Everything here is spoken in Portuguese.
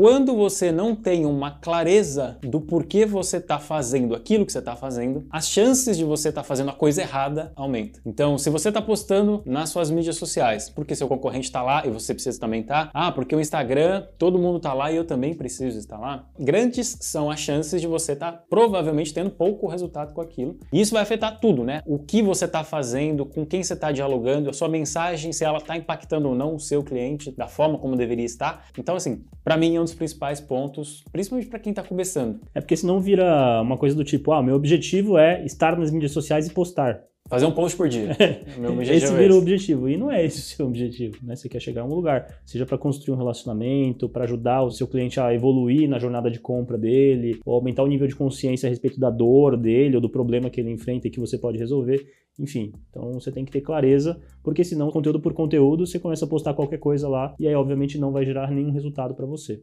quando você não tem uma clareza do porquê você está fazendo aquilo que você está fazendo, as chances de você estar tá fazendo a coisa errada aumentam. Então, se você está postando nas suas mídias sociais, porque seu concorrente está lá e você precisa também estar, tá, ah, porque o Instagram, todo mundo está lá e eu também preciso estar lá, grandes são as chances de você estar tá provavelmente tendo pouco resultado com aquilo. E isso vai afetar tudo, né? O que você está fazendo, com quem você está dialogando, a sua mensagem, se ela está impactando ou não o seu cliente da forma como deveria estar. Então, assim, para mim é um dos principais pontos, principalmente para quem está começando. É porque senão vira uma coisa do tipo, ah, meu objetivo é estar nas mídias sociais e postar. Fazer um post por dia. esse é vira o objetivo. E não é esse o seu objetivo, né? Você quer chegar a um lugar, seja para construir um relacionamento, para ajudar o seu cliente a evoluir na jornada de compra dele, ou aumentar o nível de consciência a respeito da dor dele ou do problema que ele enfrenta e que você pode resolver. Enfim, então você tem que ter clareza, porque senão, conteúdo por conteúdo, você começa a postar qualquer coisa lá e aí, obviamente, não vai gerar nenhum resultado para você.